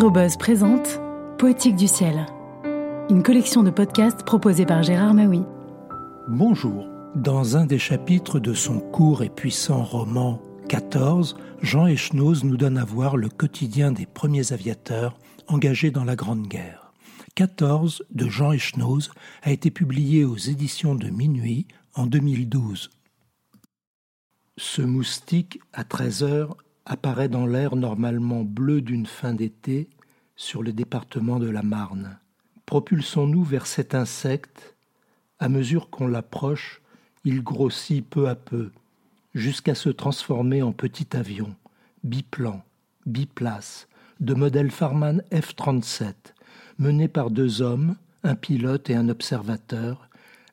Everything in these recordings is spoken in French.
Aérobuzz présente Poétique du ciel, une collection de podcasts proposée par Gérard Maui. Bonjour. Dans un des chapitres de son court et puissant roman 14, Jean Echnoz nous donne à voir le quotidien des premiers aviateurs engagés dans la Grande Guerre. 14 de Jean Echnoz a été publié aux éditions de Minuit en 2012. Ce moustique, à 13 heures, apparaît dans l'air normalement bleu d'une fin d'été sur le département de la Marne. Propulsons-nous vers cet insecte. À mesure qu'on l'approche, il grossit peu à peu, jusqu'à se transformer en petit avion, biplan, biplace, de modèle Farman F-37, mené par deux hommes, un pilote et un observateur,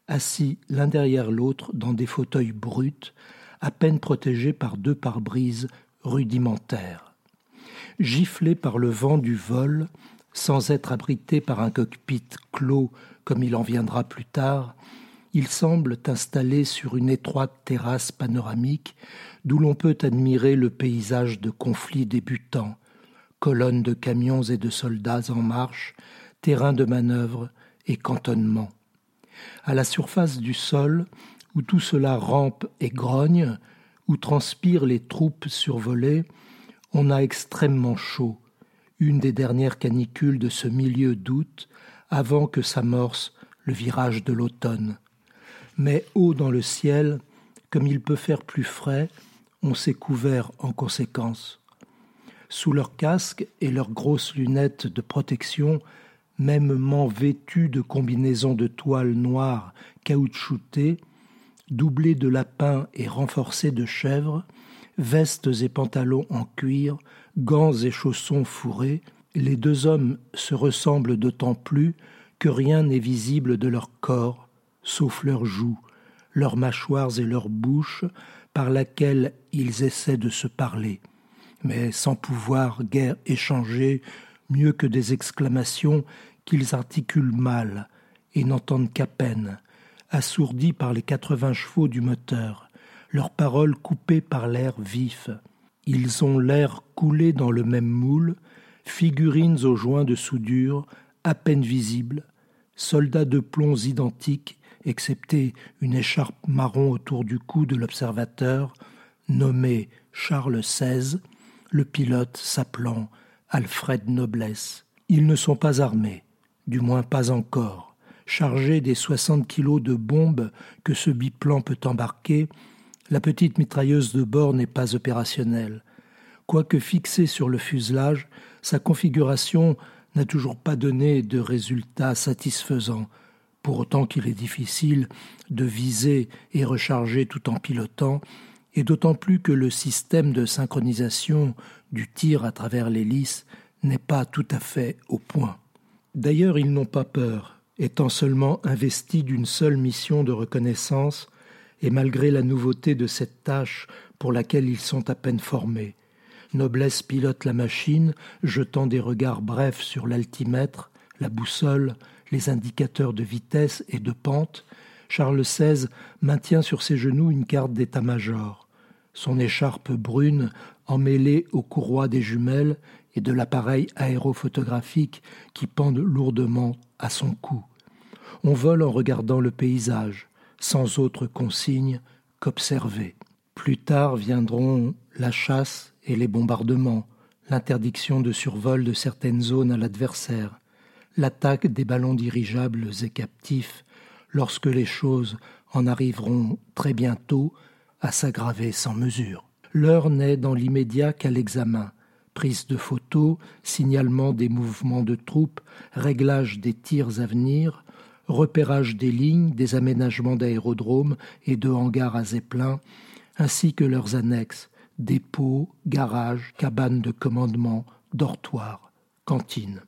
assis l'un derrière l'autre dans des fauteuils bruts, à peine protégés par deux pare-brises rudimentaire. Giflé par le vent du vol, sans être abrité par un cockpit clos comme il en viendra plus tard, ils semblent installés sur une étroite terrasse panoramique d'où l'on peut admirer le paysage de conflits débutants, colonnes de camions et de soldats en marche, terrain de manœuvre et cantonnement. À la surface du sol, où tout cela rampe et grogne, où transpirent les troupes survolées, on a extrêmement chaud, une des dernières canicules de ce milieu d'août, avant que s'amorce le virage de l'automne. Mais haut dans le ciel, comme il peut faire plus frais, on s'est couvert en conséquence. Sous leurs casques et leurs grosses lunettes de protection, mêmement vêtus de combinaisons de toile noire caoutchoutées, doublés de lapins et renforcés de chèvres, vestes et pantalons en cuir, gants et chaussons fourrés, les deux hommes se ressemblent d'autant plus que rien n'est visible de leur corps, sauf leurs joues, leurs mâchoires et leurs bouches, par laquelle ils essaient de se parler, mais sans pouvoir guère échanger mieux que des exclamations qu'ils articulent mal et n'entendent qu'à peine, assourdis par les quatre-vingts chevaux du moteur, leurs paroles coupées par l'air vif. Ils ont l'air coulés dans le même moule, figurines aux joints de soudure à peine visibles, soldats de plombs identiques, excepté une écharpe marron autour du cou de l'observateur, nommé Charles XVI, le pilote s'appelant Alfred Noblesse. Ils ne sont pas armés, du moins pas encore chargée des 60 kilos de bombes que ce biplan peut embarquer, la petite mitrailleuse de bord n'est pas opérationnelle. Quoique fixée sur le fuselage, sa configuration n'a toujours pas donné de résultats satisfaisants, pour autant qu'il est difficile de viser et recharger tout en pilotant, et d'autant plus que le système de synchronisation du tir à travers l'hélice n'est pas tout à fait au point. D'ailleurs, ils n'ont pas peur, étant seulement investis d'une seule mission de reconnaissance, et malgré la nouveauté de cette tâche pour laquelle ils sont à peine formés. Noblesse pilote la machine, jetant des regards brefs sur l'altimètre, la boussole, les indicateurs de vitesse et de pente. Charles XVI maintient sur ses genoux une carte d'état-major. Son écharpe brune, emmêlée aux courroies des jumelles et de l'appareil aérophotographique qui pendent lourdement à son cou. On vole en regardant le paysage, sans autre consigne qu'observer. Plus tard viendront la chasse et les bombardements, l'interdiction de survol de certaines zones à l'adversaire, l'attaque des ballons dirigeables et captifs, lorsque les choses en arriveront très bientôt à s'aggraver sans mesure. L'heure n'est dans l'immédiat qu'à l'examen, prise de photos, signalement des mouvements de troupes, réglage des tirs à venir, repérage des lignes, des aménagements d'aérodromes et de hangars à zeppelin, ainsi que leurs annexes, dépôts, garages, cabanes de commandement, dortoirs, cantines.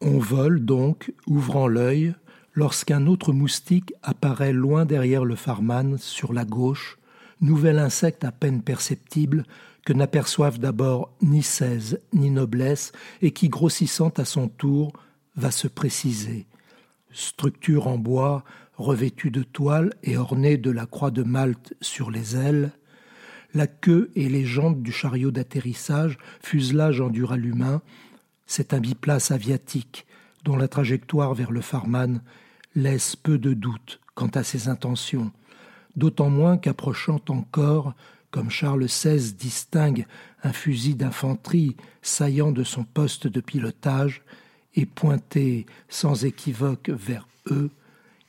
On vole donc, ouvrant l'œil, lorsqu'un autre moustique apparaît loin derrière le Farman, sur la gauche, nouvel insecte à peine perceptible que n'aperçoivent d'abord ni seize ni noblesse, et qui, grossissant à son tour, va se préciser. Structure en bois, revêtue de toile et ornée de la croix de Malte sur les ailes, la queue et les jambes du chariot d'atterrissage, fuselage en duralumin, C'est un biplace aviatique dont la trajectoire vers le Farman laisse peu de doute quant à ses intentions, d'autant moins qu'approchant encore, comme Charles XVI distingue un fusil d'infanterie saillant de son poste de pilotage et pointé sans équivoque vers eux,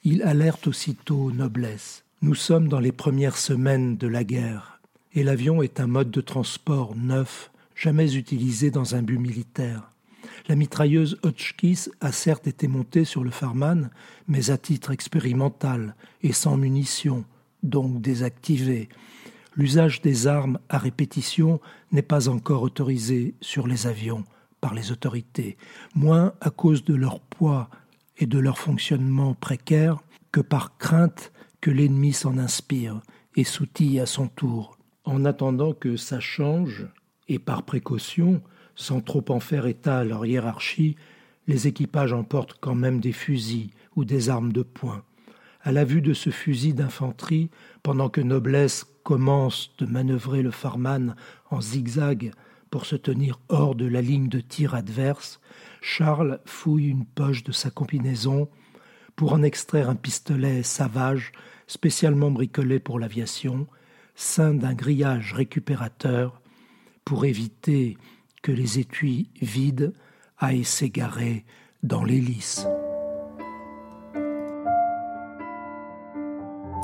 il alerte aussitôt noblesse. Nous sommes dans les premières semaines de la guerre, et l'avion est un mode de transport neuf, jamais utilisé dans un but militaire. La mitrailleuse Hotchkiss a certes été montée sur le Farman, mais à titre expérimental et sans munitions, donc désactivée. L'usage des armes à répétition n'est pas encore autorisé sur les avions par les autorités, moins à cause de leur poids et de leur fonctionnement précaire que par crainte que l'ennemi s'en inspire et s'outille à son tour. En attendant que ça change, et par précaution, sans trop en faire état à leur hiérarchie, les équipages emportent quand même des fusils ou des armes de poing. À la vue de ce fusil d'infanterie, pendant que Noblesse commence de manœuvrer le Farman en zigzag pour se tenir hors de la ligne de tir adverse, Charles fouille une poche de sa combinaison pour en extraire un pistolet savage spécialement bricolé pour l'aviation, ceint d'un grillage récupérateur pour éviter que les étuis vides aillent s'égarer dans l'hélice.